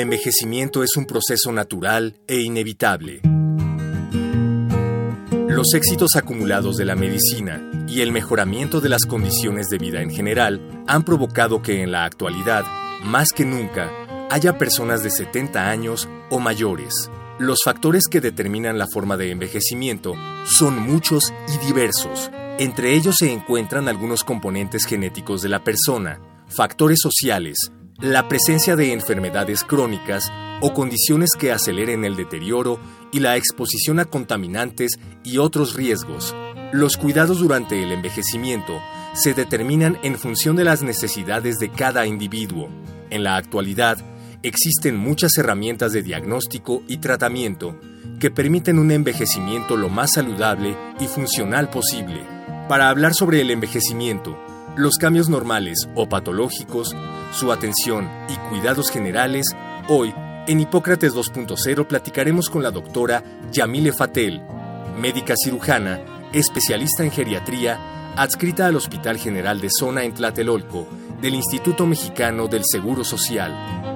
Envejecimiento es un proceso natural e inevitable. Los éxitos acumulados de la medicina y el mejoramiento de las condiciones de vida en general han provocado que en la actualidad, más que nunca, haya personas de 70 años o mayores. Los factores que determinan la forma de envejecimiento son muchos y diversos. Entre ellos se encuentran algunos componentes genéticos de la persona, factores sociales, la presencia de enfermedades crónicas o condiciones que aceleren el deterioro y la exposición a contaminantes y otros riesgos. Los cuidados durante el envejecimiento se determinan en función de las necesidades de cada individuo. En la actualidad, existen muchas herramientas de diagnóstico y tratamiento que permiten un envejecimiento lo más saludable y funcional posible. Para hablar sobre el envejecimiento, los cambios normales o patológicos, su atención y cuidados generales, hoy, en Hipócrates 2.0 platicaremos con la doctora Yamile Fatel, médica cirujana, especialista en geriatría, adscrita al Hospital General de Zona en Tlatelolco, del Instituto Mexicano del Seguro Social.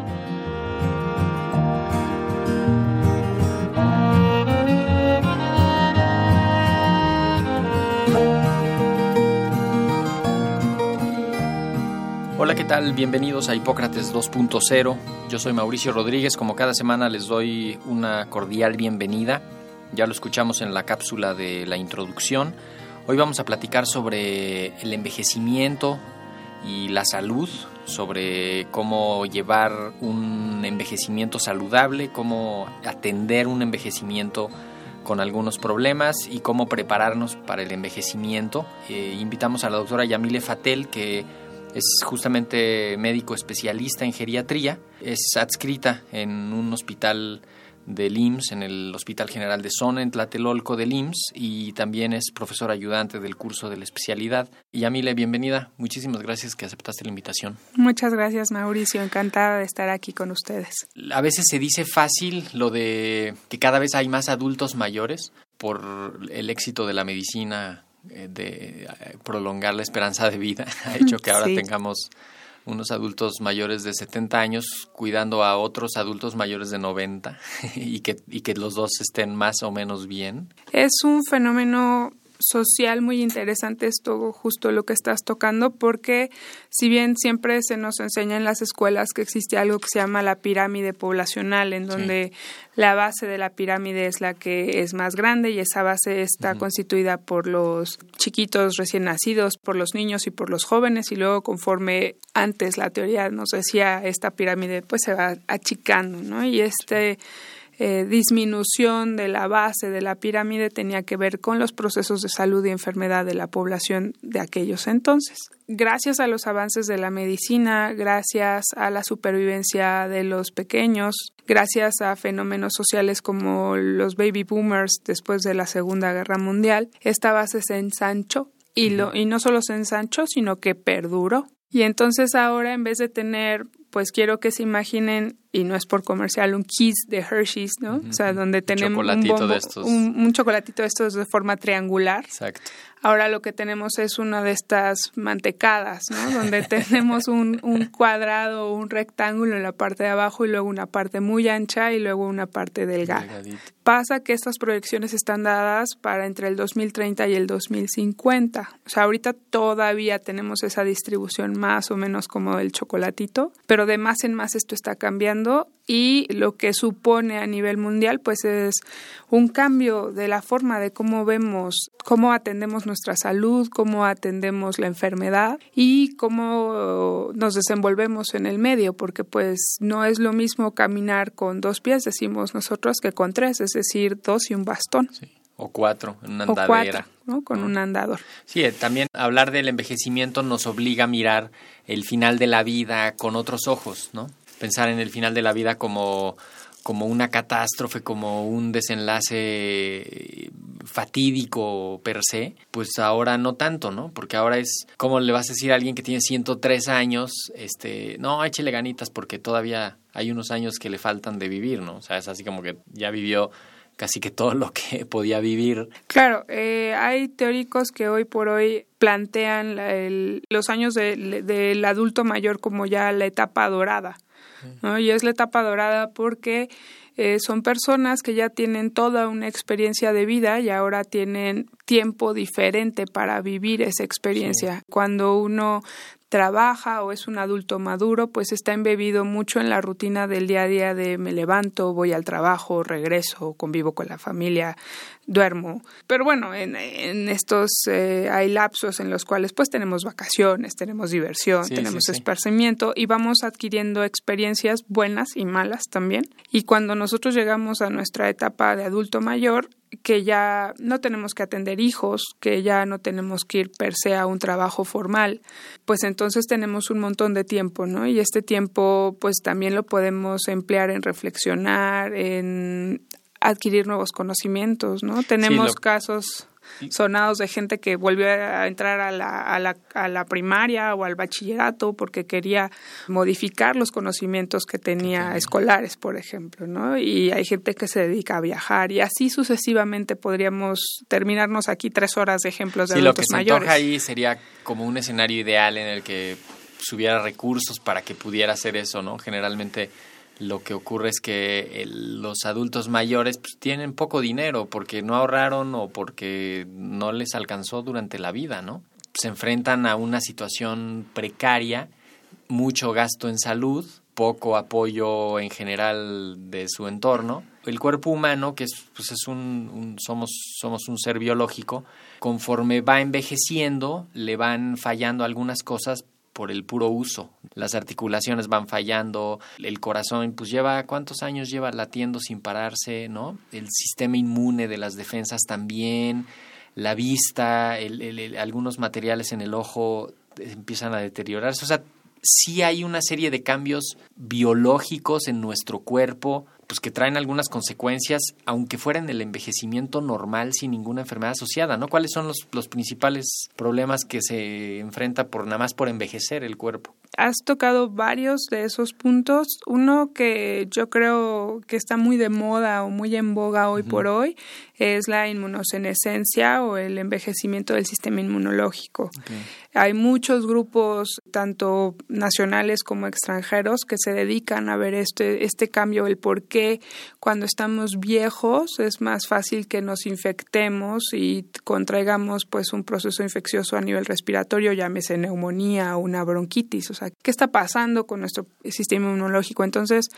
Bienvenidos a Hipócrates 2.0. Yo soy Mauricio Rodríguez. Como cada semana les doy una cordial bienvenida. Ya lo escuchamos en la cápsula de la introducción. Hoy vamos a platicar sobre el envejecimiento y la salud, sobre cómo llevar un envejecimiento saludable, cómo atender un envejecimiento con algunos problemas y cómo prepararnos para el envejecimiento. Eh, invitamos a la doctora Yamile Fatel, que es justamente médico especialista en geriatría, es adscrita en un hospital del IMSS, en el Hospital General de Zona, en Tlatelolco del IMSS, y también es profesor ayudante del curso de la especialidad. Y Yamile, bienvenida. Muchísimas gracias que aceptaste la invitación. Muchas gracias, Mauricio. Encantada de estar aquí con ustedes. A veces se dice fácil lo de que cada vez hay más adultos mayores por el éxito de la medicina de eh, prolongar la esperanza de vida ha hecho que ahora Sí. tengamos unos adultos mayores de 70 años cuidando a otros adultos mayores de 90 y que, y que los dos estén más o menos bien. Es un fenómeno social muy interesante esto justo lo que estás tocando porque si bien siempre se nos enseña en las escuelas que existe algo que se llama la pirámide poblacional en donde la base de la pirámide es la que es más grande y esa base está constituida por los chiquitos recién nacidos, por los niños y por los jóvenes y luego conforme antes la teoría nos decía esta pirámide pues se va achicando, ¿no? Y este eh, disminución de la base de la pirámide tenía que ver con los procesos de salud y enfermedad de la población de aquellos entonces. Gracias a los avances de la medicina, gracias a la supervivencia de los pequeños, gracias a fenómenos sociales como los baby boomers después de la Segunda Guerra Mundial, esta base se ensanchó y, lo, y no solo se ensanchó, sino que perduró. Y entonces ahora en vez de tener, pues quiero que se imaginen, y no es por comercial, un Kiss de Hershey's, ¿no? O sea, donde tenemos un, chocolatito bombo- de estos. un, un chocolatito de estos de forma triangular. Exacto. Ahora lo que tenemos es una de estas mantecadas, ¿no? Donde tenemos un, un cuadrado o un rectángulo en la parte de abajo y luego una parte muy ancha y luego una parte delgada. Delgadito. Pasa que estas proyecciones están dadas para entre el 2030 y el 2050. O sea, ahorita todavía tenemos esa distribución más o menos como el chocolatito, pero de más en más esto está cambiando y lo que supone a nivel mundial pues es un cambio de la forma de cómo vemos, cómo atendemos nuestra salud, cómo atendemos la enfermedad y cómo nos desenvolvemos en el medio, porque pues no es lo mismo caminar con dos pies, decimos nosotros, que con tres, es decir, dos y un bastón. Sí. O cuatro, en una O andadera. cuatro, ¿no? Con un andador. Sí, eh, también hablar del envejecimiento nos obliga a mirar el final de la vida con otros ojos, ¿no? Pensar en el final de la vida como como una catástrofe, como un desenlace fatídico per se, pues ahora no tanto, ¿no? Porque ahora es, ¿cómo le vas a decir a alguien que tiene 103 años, este, no, échele ganitas porque todavía hay unos años que le faltan de vivir, ¿no? O sea, es así como que ya vivió casi que todo lo que podía vivir. Claro, eh, hay teóricos que hoy por hoy plantean los años del adulto mayor como ya la etapa dorada. ¿no? Y es la etapa dorada porque eh, son personas que ya tienen toda una experiencia de vida y ahora tienen tiempo diferente para vivir esa experiencia. Cuando uno trabaja o es un adulto maduro, pues está embebido mucho en la rutina del día a día de me levanto, voy al trabajo, regreso, convivo con la familia, duermo. Pero bueno, en, estos eh, hay lapsos en los cuales pues tenemos vacaciones, tenemos diversión, tenemos esparcimiento y vamos adquiriendo experiencias buenas y malas también. Y cuando nosotros llegamos a nuestra etapa de adulto mayor, que ya no tenemos que atender hijos, que ya no tenemos que ir per se a un trabajo formal, pues entonces tenemos un montón de tiempo, ¿no? Y este tiempo pues también lo podemos emplear en reflexionar, en adquirir nuevos conocimientos, ¿no? Tenemos casos sonados de gente que volvió a entrar a la, a, la, a la primaria o al bachillerato porque quería modificar los conocimientos que tenía escolares, por ejemplo, ¿no? Y hay gente que se dedica a viajar y así sucesivamente podríamos terminarnos aquí tres horas de ejemplos de sí, adultos lo que mayores. ahí sería como un escenario ideal en el que hubiera recursos para que pudiera hacer eso, ¿no? Generalmente lo que ocurre es que los adultos mayores pues, tienen poco dinero porque no ahorraron o porque no les alcanzó durante la vida, ¿no? Se enfrentan a una situación precaria, mucho gasto en salud, poco apoyo en general de su entorno. El cuerpo humano, que es, pues es un, somos, somos un ser biológico, conforme va envejeciendo, le van fallando algunas cosas por el puro uso. Las articulaciones van fallando, el corazón pues lleva cuántos años lleva latiendo sin pararse, ¿no? El sistema inmune de las defensas también, la vista, algunos materiales en el ojo empiezan a deteriorarse. O sea, sí hay una serie de cambios biológicos en nuestro cuerpo pues que traen algunas consecuencias, aunque fuera en el envejecimiento normal sin ninguna enfermedad asociada, ¿no? ¿Cuáles son los, los principales problemas que se enfrenta por nada más por envejecer el cuerpo? Has tocado varios de esos puntos. Uno que yo creo que está muy de moda o muy en boga hoy por hoy es la inmunosenescencia o el envejecimiento del sistema inmunológico. Hay muchos grupos, tanto nacionales como extranjeros, que se dedican a ver este, este cambio, el por qué cuando estamos viejos es más fácil que nos infectemos y contraigamos pues un proceso infeccioso a nivel respiratorio, llámese neumonía o una bronquitis. O sea, ¿qué está pasando con nuestro sistema inmunológico? Entonces,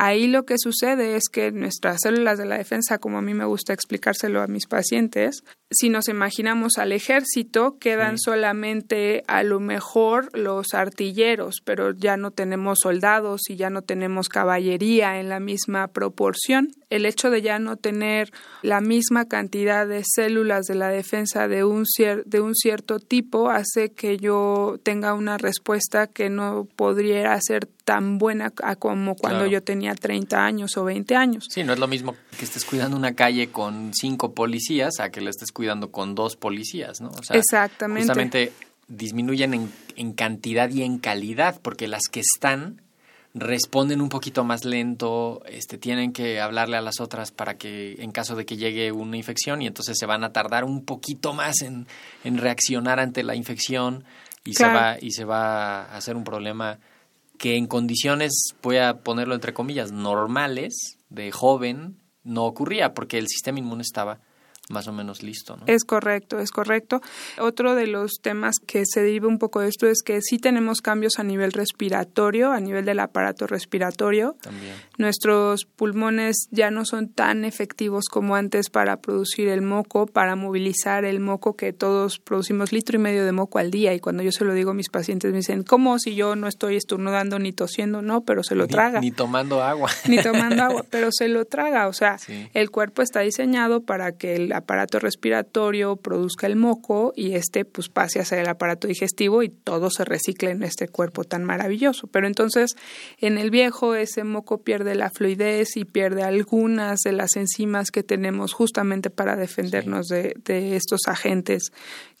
Ahí lo que sucede es que nuestras células de la defensa, como a mí me gusta explicárselo a mis pacientes, si nos imaginamos al ejército, quedan solamente a lo mejor los artilleros, pero ya no tenemos soldados y ya no tenemos caballería en la misma proporción. El hecho de ya no tener la misma cantidad de células de la defensa de un, de un cierto tipo hace que yo tenga una respuesta que no podría ser tan buena como cuando yo tenía 30 años o 20 años. Sí, no es lo mismo que estés cuidando una calle con cinco policías a que la estés cuidando con dos policías, ¿no? Exactamente. Justamente disminuyen en, en cantidad y en calidad, porque las que están responden un poquito más lento, este, tienen que hablarle a las otras para que en caso de que llegue una infección y entonces se van a tardar un poquito más en, en reaccionar ante la infección y se va y se va a hacer un problema que en condiciones, voy a ponerlo entre comillas, normales, de joven, no ocurría porque el sistema inmune estaba más o menos listo. ¿no? Es correcto, es correcto. Otro de los temas que se deriva un poco de esto es que sí tenemos cambios a nivel respiratorio, a nivel del aparato respiratorio. También. Nuestros pulmones ya no son tan efectivos como antes para producir el moco, para movilizar el moco que todos producimos litro y medio de moco al día y cuando yo se lo digo a mis pacientes me dicen, ¿cómo si yo no estoy estornudando ni tosiendo? No, pero se lo traga. Ni tomando agua. Ni tomando agua, pero se lo traga. O sea, el cuerpo está diseñado para que el aparato respiratorio produzca el moco y este pues pase hacia el aparato digestivo y todo se recicle en este cuerpo tan maravilloso. Pero entonces en el viejo ese moco pierde la fluidez y pierde algunas de las enzimas que tenemos justamente para defendernos de, de estos agentes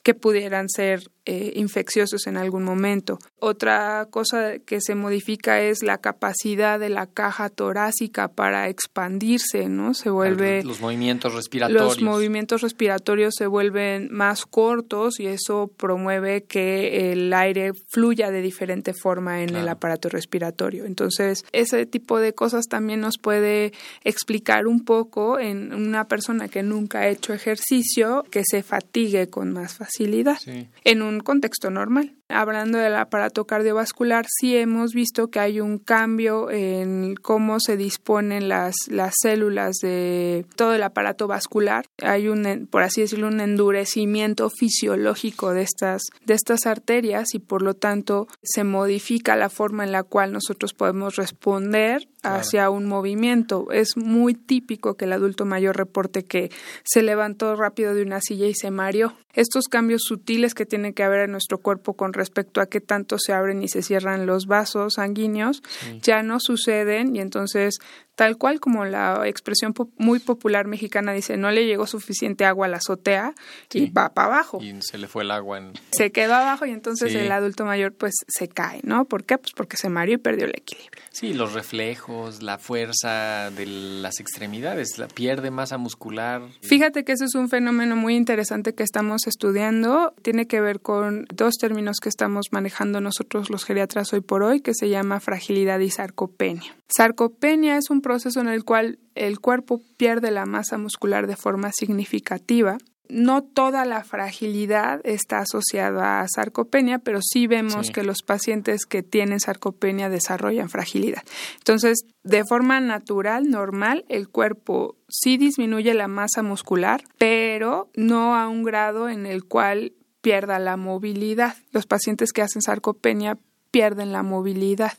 que pudieran ser eh, infecciosos en algún momento. Otra cosa que se modifica es la capacidad de la caja torácica para expandirse, ¿no? Se vuelve los movimientos respiratorios. Los movimientos respiratorios se vuelven más cortos y eso promueve que el aire fluya de diferente forma en el aparato respiratorio. Entonces, ese tipo de cosas también nos puede explicar un poco en una persona que nunca ha hecho ejercicio que se fatigue con más facilidad en un contexto normal. Hablando del aparato cardiovascular, sí hemos visto que hay un cambio en cómo se disponen las, las células de todo el aparato vascular. Hay un, por así decirlo, un endurecimiento fisiológico de estas, de estas arterias y por lo tanto se modifica la forma en la cual nosotros podemos responder hacia un movimiento. Es muy típico que el adulto mayor reporte que se levantó rápido de una silla y se mareó. Estos cambios sutiles que tienen que haber en nuestro cuerpo con respecto a qué tanto se abren y se cierran los vasos sanguíneos ya no suceden y entonces tal cual como la expresión muy popular mexicana dice, no le llegó suficiente agua a la azotea y va para abajo. Y se le fue el agua. En... Se quedó abajo y entonces el adulto mayor pues se cae, ¿no? ¿Por qué? Pues porque se mareó y perdió el equilibrio. Sí, los reflejos, la fuerza de las extremidades, la pierde masa muscular. Fíjate que ese es un fenómeno muy interesante que estamos estudiando. Tiene que ver con dos términos que estamos manejando nosotros los geriatras hoy por hoy, que se llama fragilidad y sarcopenia. Sarcopenia es un proceso en el cual el cuerpo pierde la masa muscular de forma significativa. No toda la fragilidad está asociada a sarcopenia, pero sí vemos que los pacientes que tienen sarcopenia desarrollan fragilidad. Entonces, de forma natural, normal, el cuerpo sí disminuye la masa muscular, pero no a un grado en el cual pierda la movilidad. Los pacientes que hacen sarcopenia pierden la movilidad.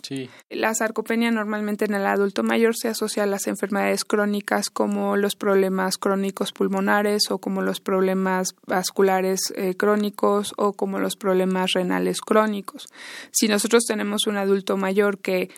La sarcopenia normalmente en el adulto mayor se asocia a las enfermedades crónicas como los problemas crónicos pulmonares o como los problemas vasculares eh, crónicos o como los problemas renales crónicos. Si nosotros tenemos un adulto mayor que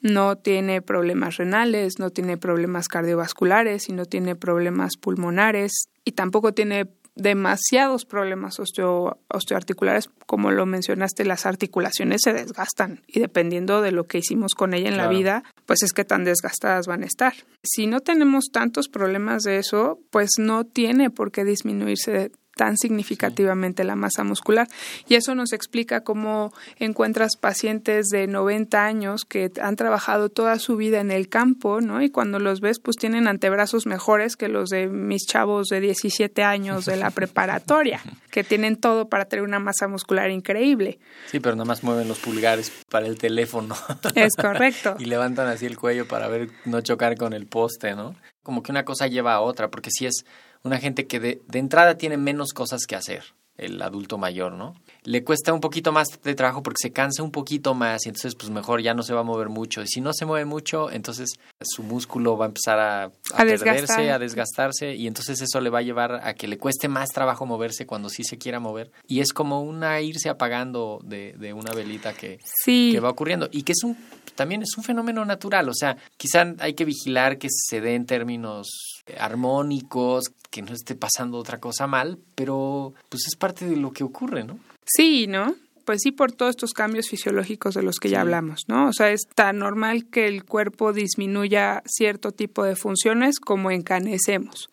no tiene problemas renales, no tiene problemas cardiovasculares y no tiene problemas pulmonares y tampoco tiene demasiados problemas osteo, osteoarticulares, como lo mencionaste, las articulaciones se desgastan y dependiendo de lo que hicimos con ella en la vida, pues es que tan desgastadas van a estar. Si no tenemos tantos problemas de eso, pues no tiene por qué disminuirse tan significativamente la masa muscular. Y eso nos explica cómo encuentras pacientes de 90 años que han trabajado toda su vida en el campo, ¿no? Y cuando los ves, pues tienen antebrazos mejores que los de mis chavos de 17 años de la preparatoria, que tienen todo para tener una masa muscular increíble. Sí, pero nada más mueven los pulgares para el teléfono. Es correcto. y levantan así el cuello para ver no chocar con el poste, ¿no? Como que una cosa lleva a otra, porque si es una gente que de, de entrada tiene menos cosas que hacer el adulto mayor, ¿no? Le cuesta un poquito más de trabajo porque se cansa un poquito más y entonces pues mejor ya no se va a mover mucho. Y si no se mueve mucho, entonces su músculo va a empezar a, a, perderse, a desgastarse y entonces eso le va a llevar a que le cueste más trabajo moverse cuando sí se quiera mover. Y es como una irse apagando de, de una velita que, que va ocurriendo y que es un también es un fenómeno natural, o sea, quizá hay que vigilar que se dé en términos armónicos, que no esté pasando otra cosa mal, pero pues es parte de lo que ocurre, ¿no? Sí, ¿no? Pues sí, por todos estos cambios fisiológicos de los que ya hablamos, ¿no? O sea, es tan normal que el cuerpo disminuya cierto tipo de funciones como encanecemos.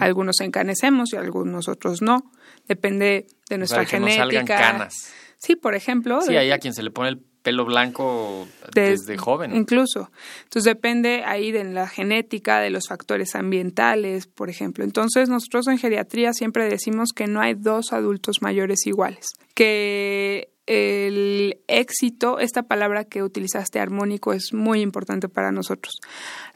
Algunos encanecemos y algunos otros no. Depende de nuestra o genética. canas. Sí, por ejemplo. Sí, hay a quien se le pone el pelo blanco desde joven. Incluso. Entonces depende ahí de la genética, de los factores ambientales, por ejemplo. Entonces nosotros en geriatría siempre decimos que no hay dos adultos mayores iguales, que el éxito, esta palabra que utilizaste armónico es muy importante para nosotros.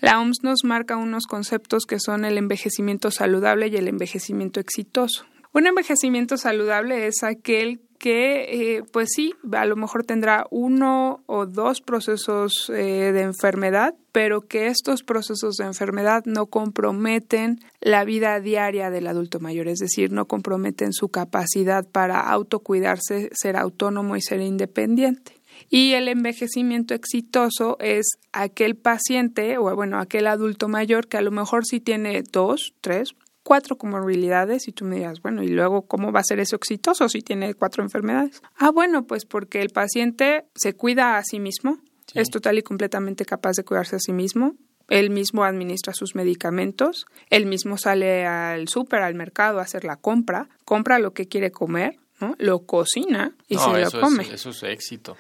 La OMS nos marca unos conceptos que son el envejecimiento saludable y el envejecimiento exitoso. Un envejecimiento saludable es aquel que, eh, pues sí, a lo mejor tendrá uno o dos procesos eh, de enfermedad, pero que estos procesos de enfermedad no comprometen la vida diaria del adulto mayor, es decir, no comprometen su capacidad para autocuidarse, ser autónomo y ser independiente. Y el envejecimiento exitoso es aquel paciente o bueno, aquel adulto mayor que a lo mejor sí tiene dos, tres, cuatro comorbilidades y tú me digas, bueno, ¿y luego cómo va a ser eso exitoso si tiene cuatro enfermedades? Ah, bueno, pues porque el paciente se cuida a sí mismo, es total y completamente capaz de cuidarse a sí mismo, él mismo administra sus medicamentos, él mismo sale al súper, al mercado a hacer la compra, compra lo que quiere comer, ¿no? lo cocina y se lo come. eso es éxito.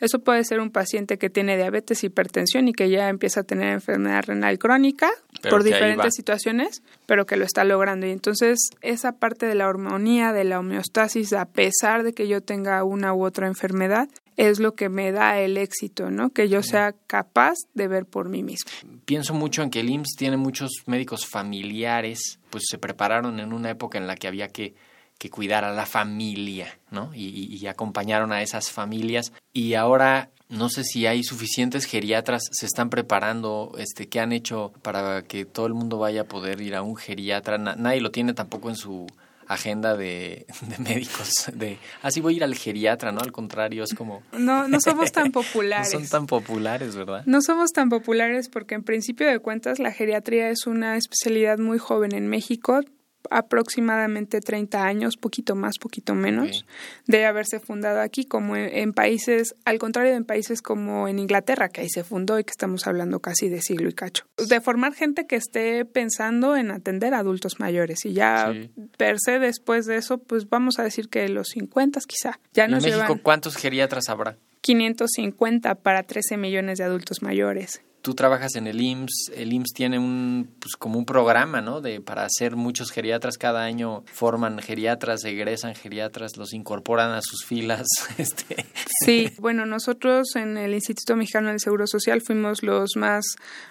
Eso puede ser un paciente que tiene diabetes, hipertensión y que ya empieza a tener enfermedad renal crónica por diferentes situaciones, pero que lo está logrando. Y entonces esa parte de la armonía, de la homeostasis, a pesar de que yo tenga una u otra enfermedad, es lo que me da el éxito, ¿no? Que yo sea capaz de ver por mí mismo. Pienso mucho en que el IMSS tiene muchos médicos familiares, pues se prepararon en una época en la que había que que cuidar a la familia, ¿no? Y, acompañaron a esas familias. Y ahora no sé si hay suficientes geriatras, se están preparando, este, ¿qué han hecho para que todo el mundo vaya a poder ir a un geriatra? nadie lo tiene tampoco en su agenda de, médicos, de, así ah, voy a ir al geriatra, ¿no? Al contrario, es como... No, no somos tan populares. no son tan populares, ¿verdad? No somos tan populares porque en principio de cuentas la geriatría es una especialidad muy joven en México aproximadamente 30 años, poquito más, poquito menos, de haberse fundado aquí, como en, países, al contrario de en países como en Inglaterra, que ahí se fundó y que estamos hablando casi de siglo y cacho. De formar gente que esté pensando en atender a adultos mayores y ya per se después de eso, pues vamos a decir que los 50 quizá. Ya ¿En México cuántos geriatras habrá? 550 para 13 millones de adultos mayores tú trabajas en el IMSS, el IMSS tiene un, pues como un programa, ¿no? De, para hacer muchos geriatras, cada año forman geriatras, egresan geriatras, los incorporan a sus filas. Este. Sí, bueno, nosotros en el Instituto Mexicano del Seguro Social fuimos los más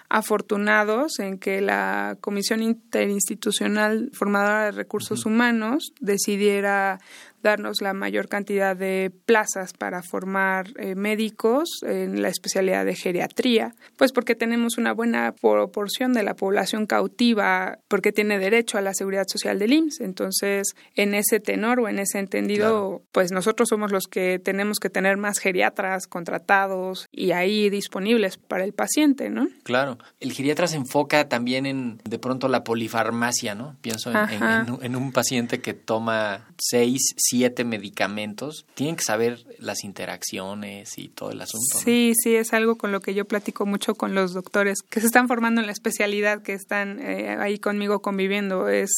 afortunados en que la Comisión Interinstitucional Formadora de Recursos Humanos decidiera darnos la mayor cantidad de plazas para formar eh, médicos en la especialidad de geriatría, pues porque tenemos una buena proporción de la población cautiva porque tiene derecho a la seguridad social del IMSS. Entonces, en ese tenor o en ese entendido, pues nosotros somos los que tenemos que tener más geriatras contratados y ahí disponibles para el paciente, ¿no? Claro. El geriatra se enfoca también en, de pronto, la polifarmacia, ¿no? Pienso en, en un paciente que toma seis, siete medicamentos, tienen que saber las interacciones y todo el asunto. Sí, sí, es algo con lo que yo platico mucho con los doctores que se están formando en la especialidad, que están eh, ahí conmigo conviviendo. Es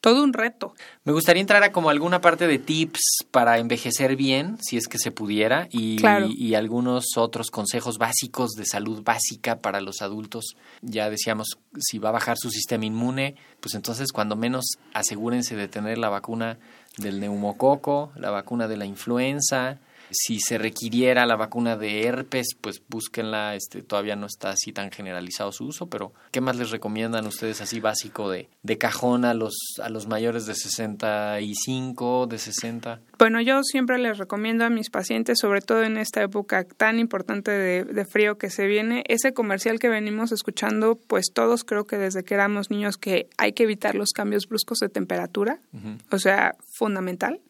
todo un reto. Me gustaría entrar a como alguna parte de tips para envejecer bien, si es que se pudiera, y, y algunos otros consejos básicos de salud básica para los adultos. Ya decíamos, si va a bajar su sistema inmune, pues entonces cuando menos asegúrense de tener la vacuna del neumococo, la vacuna de la influenza. Si se requiriera la vacuna de herpes, pues búsquenla. Este, todavía no está así tan generalizado su uso, pero ¿qué más les recomiendan ustedes así básico de, de cajón a los, a los mayores de 65, de 60? Bueno, yo siempre les recomiendo a mis pacientes, sobre todo en esta época tan importante de, frío que se viene, ese comercial que venimos escuchando, pues todos creo que desde que éramos niños que hay que evitar los cambios bruscos de temperatura, o sea, fundamental.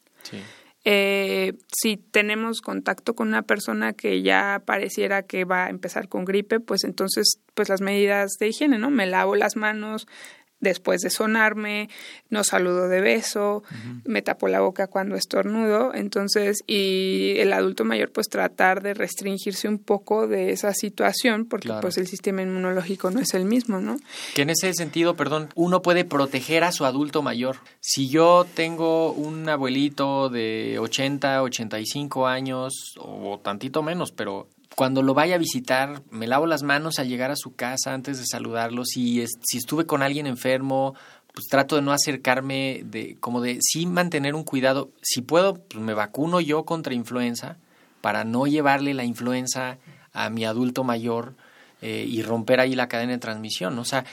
Eh, si tenemos contacto con una persona que ya pareciera que va a empezar con gripe, pues entonces, pues las medidas de higiene, ¿no? Me lavo las manos, después de sonarme, no saludo de beso, me tapo la boca cuando estornudo, entonces, y el adulto mayor pues tratar de restringirse un poco de esa situación porque pues el sistema inmunológico no es el mismo, ¿no? Que en ese sentido, perdón, uno puede proteger a su adulto mayor. Si yo tengo un abuelito de 80, 85 años o tantito menos, pero cuando lo vaya a visitar, me lavo las manos al llegar a su casa antes de saludarlo. Si, si estuve con alguien enfermo, pues trato de no acercarme, de como de sí mantener un cuidado. Si puedo, pues me vacuno yo contra influenza para no llevarle la influenza a mi adulto mayor eh, y romper ahí la cadena de transmisión. O sea,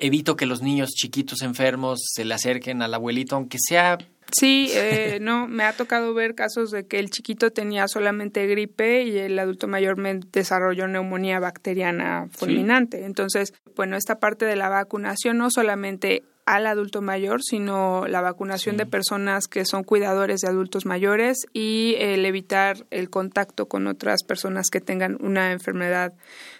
evito que los niños chiquitos enfermos se le acerquen al abuelito, aunque sea Sí, eh, no, me ha tocado ver casos de que el chiquito tenía solamente gripe y el adulto mayor me desarrolló neumonía bacteriana fulminante. Entonces, bueno, esta parte de la vacunación no solamente al adulto mayor, sino la vacunación de personas que son cuidadores de adultos mayores y el evitar el contacto con otras personas que tengan una enfermedad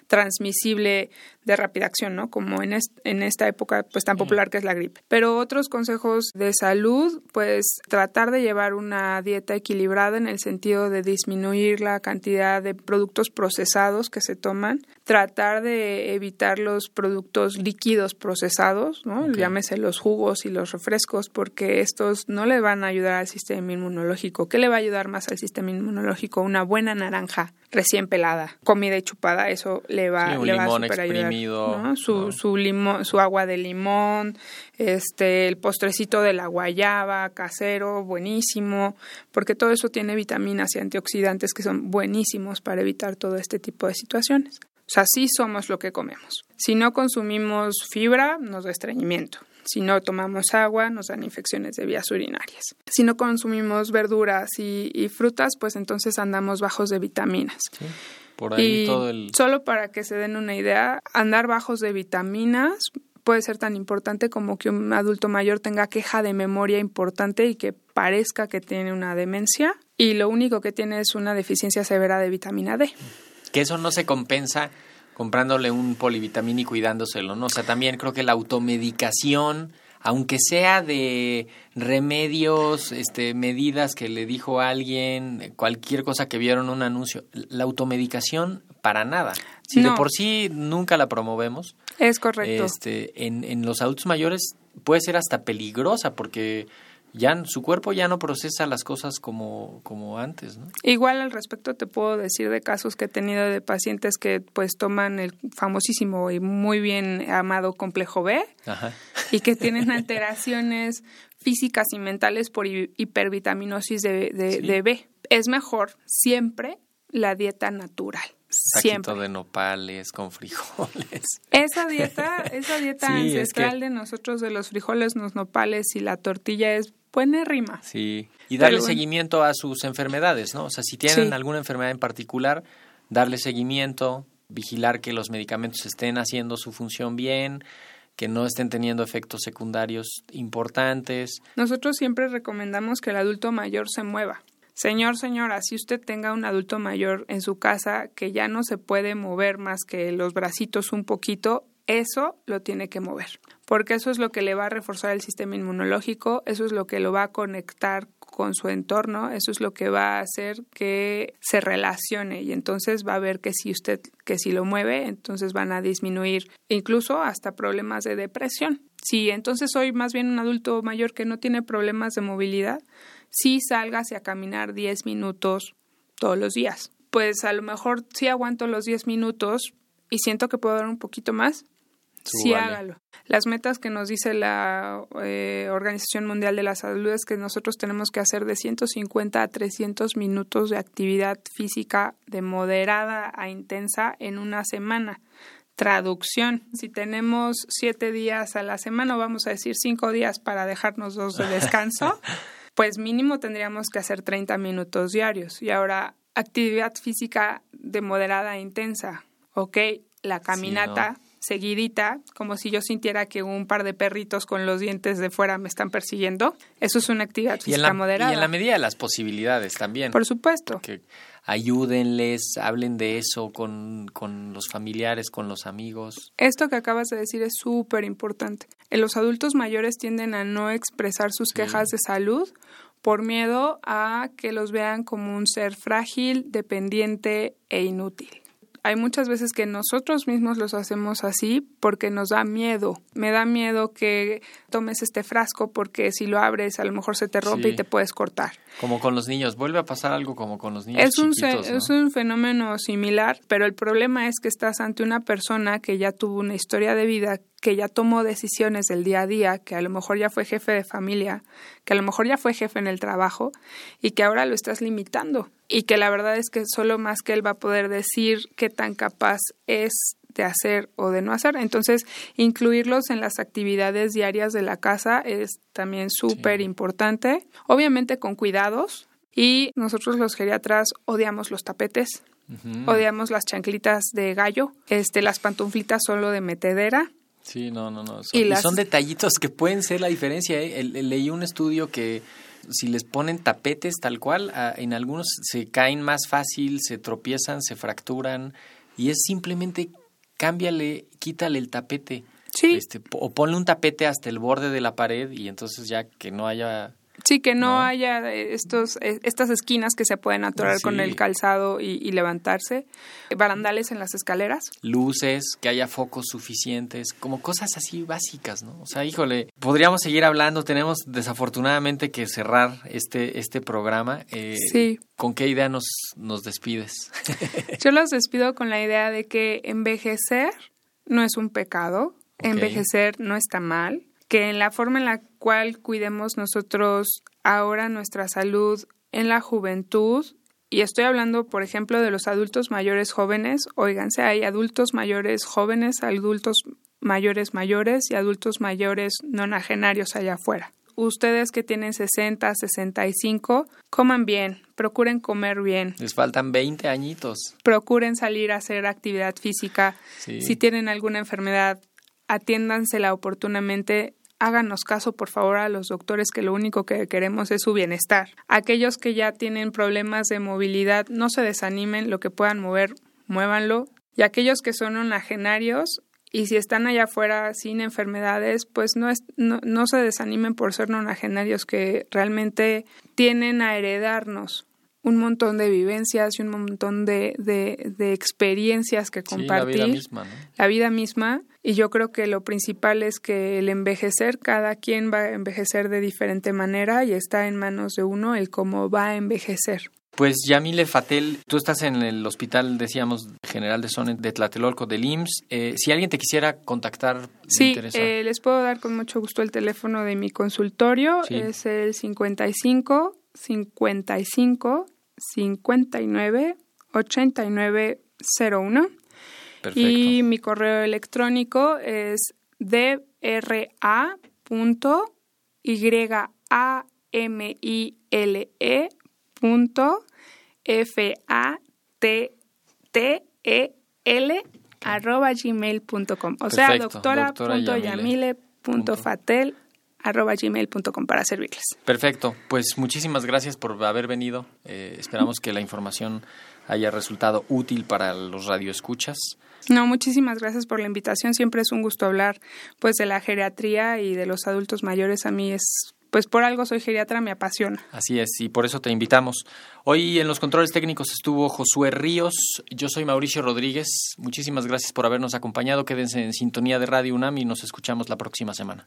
transmisible de rápida acción, ¿no? Como en, en esta época pues tan popular que es la gripe. Pero otros consejos de salud, pues tratar de llevar una dieta equilibrada en el sentido de disminuir la cantidad de productos procesados que se toman, tratar de evitar los productos líquidos procesados, ¿no? Llámese los jugos y los refrescos, porque estos no le van a ayudar al sistema inmunológico. ¿Qué le va a ayudar más al sistema inmunológico? Una buena naranja recién pelada, comida y chupada, eso le va, le va a super ayudar. Su, su, limón, su agua de limón, este, el postrecito de la guayaba, casero, buenísimo, porque todo eso tiene vitaminas y antioxidantes que son buenísimos para evitar todo este tipo de situaciones. O sea, sí somos lo que comemos. Si no consumimos fibra, nos da estreñimiento. Si no tomamos agua, nos dan infecciones de vías urinarias. Si no consumimos verduras y, frutas, pues entonces andamos bajos de vitaminas. por ahí todo el... Solo para que se den una idea, andar bajos de vitaminas puede ser tan importante como que un adulto mayor tenga queja de memoria importante y que parezca que tiene una demencia y lo único que tiene es una deficiencia severa de vitamina D. Que eso no se compensa comprándole un polivitamínico y dándoselo, ¿no? O sea, también creo que la automedicación, aunque sea de remedios, este, medidas que le dijo alguien, cualquier cosa que vieron un anuncio, la automedicación para nada. Si de por sí nunca la promovemos. Es correcto. Este, en, en los adultos mayores puede ser hasta peligrosa porque ya su cuerpo ya no procesa las cosas como, como antes, ¿no? Igual al respecto te puedo decir de casos que he tenido de pacientes que pues toman el famosísimo y muy bien amado complejo B y que tienen alteraciones físicas y mentales por hipervitaminosis de, de, B. Es mejor siempre la dieta natural. Siempre. de nopales con frijoles. Esa dieta, esa dieta ancestral de nosotros de los frijoles, los nopales y la tortilla es buena rima. Sí, y darle seguimiento a sus enfermedades, ¿no? O sea, si tienen alguna enfermedad en particular, darle seguimiento, vigilar que los medicamentos estén haciendo su función bien, que no estén teniendo efectos secundarios importantes. Nosotros siempre recomendamos que el adulto mayor se mueva. Señor, señora, si usted tenga un adulto mayor en su casa que ya no se puede mover más que los bracitos un poquito, eso lo tiene que mover, porque eso es lo que le va a reforzar el sistema inmunológico, eso es lo que lo va a conectar con su entorno, eso es lo que va a hacer que se relacione y entonces va a ver que si usted que si lo mueve, entonces van a disminuir incluso hasta problemas de depresión. Si entonces soy más bien un adulto mayor que no tiene problemas de movilidad, sí sálgase a caminar 10 minutos todos los días. Pues a lo mejor sí aguanto los 10 minutos y siento que puedo dar un poquito más, sí hágalo. Las metas que nos dice la eh, Organización Mundial de la Salud es que nosotros tenemos que hacer de 150 a 300 minutos de actividad física de moderada a intensa en una semana. Traducción. Si tenemos siete días a la semana, vamos a decir cinco días para dejarnos dos de descanso, pues mínimo tendríamos que hacer 30 minutos diarios. Y ahora, actividad física de moderada a intensa. Ok, la caminata seguidita, como si yo sintiera que un par de perritos con los dientes de fuera me están persiguiendo. Eso es una actividad física moderada. Y en la medida de las posibilidades también. Por supuesto. Que ayúdenles, hablen de eso con, los familiares, con los amigos. Esto que acabas de decir es súper importante. Los adultos mayores tienden a no expresar sus quejas de salud por miedo a que los vean como un ser frágil, dependiente e inútil hay muchas veces que nosotros mismos los hacemos así porque nos da miedo. Me da miedo que tomes este frasco porque si lo abres a lo mejor se te rompe y te puedes cortar. Como con los niños, vuelve a pasar algo como con los niños. Es un, chiquitos, es un fenómeno similar, pero el problema es que estás ante una persona que ya tuvo una historia de vida que ya tomó decisiones del día a día, que a lo mejor ya fue jefe de familia, que a lo mejor ya fue jefe en el trabajo y que ahora lo estás limitando y que la verdad es que solo más que él va a poder decir qué tan capaz es de hacer o de no hacer. Entonces, incluirlos en las actividades diarias de la casa es también súper importante. Obviamente con cuidados. Y nosotros los geriatras odiamos los tapetes, odiamos las chanclitas de gallo, este, las pantuflitas solo de metedera. Sí, no, no, no. Son, y son detallitos que pueden ser la diferencia. ¿eh? leí un estudio que si les ponen tapetes tal cual, en algunos se caen más fácil, se tropiezan, se fracturan y es simplemente cámbiale, quítale el tapete. Sí. Este, o ponle un tapete hasta el borde de la pared y entonces ya que no haya Sí, que no, haya estos, e, estas esquinas que se pueden atorar con el calzado y, levantarse, barandales en las escaleras. Luces, que haya focos suficientes, como cosas así básicas, ¿no? O sea, híjole, podríamos seguir hablando, tenemos desafortunadamente que cerrar este, este programa. Eh, sí. ¿Con qué idea nos, nos despides? Yo los despido con la idea de que envejecer no es un pecado, envejecer no está mal, que en la forma en la cual cuidemos nosotros ahora nuestra salud en la juventud, y estoy hablando, por ejemplo, de los adultos mayores jóvenes, oíganse, hay adultos mayores jóvenes, adultos mayores mayores y adultos mayores nonagenarios allá afuera. Ustedes que tienen 60, 65, coman bien, procuren comer bien. Les faltan 20 añitos. Procuren salir a hacer actividad física. Si tienen alguna enfermedad, atiéndansela oportunamente háganos caso por favor a los doctores que lo único que queremos es su bienestar. Aquellos que ya tienen problemas de movilidad, no se desanimen, lo que puedan mover, muévanlo. Y aquellos que son onagenarios y si están allá afuera sin enfermedades, pues no, es, no, no se desanimen por ser nonagenarios que realmente tienen a heredarnos un montón de vivencias y un montón de, de, experiencias que compartir. la vida misma, ¿no? La vida misma. Y yo creo que lo principal es que el envejecer, cada quien va a envejecer de diferente manera y está en manos de uno el cómo va a envejecer. Pues Yamile Fatel, tú estás en el hospital, decíamos, general de Zona de Tlatelolco del IMSS. Eh, si alguien te quisiera contactar, sí, eh, les puedo dar con mucho gusto el teléfono de mi consultorio. Es el 55 55 59 89 01. Perfecto. Y mi correo electrónico es dra.yamile punto f a t t e l arroba gmail.com o sea doctora.yamile.fatel gmail.com para servirles. Perfecto, pues muchísimas gracias por haber venido. Eh, esperamos que la información haya resultado útil para los radioescuchas. No, muchísimas gracias por la invitación. Siempre es un gusto hablar pues de la geriatría y de los adultos mayores. A mí es pues por algo soy geriatra, me apasiona. Así es, y por eso te invitamos. Hoy en los controles técnicos estuvo Josué Ríos, yo soy Mauricio Rodríguez. Muchísimas gracias por habernos acompañado. Quédense en sintonía de Radio UNAM y nos escuchamos la próxima semana.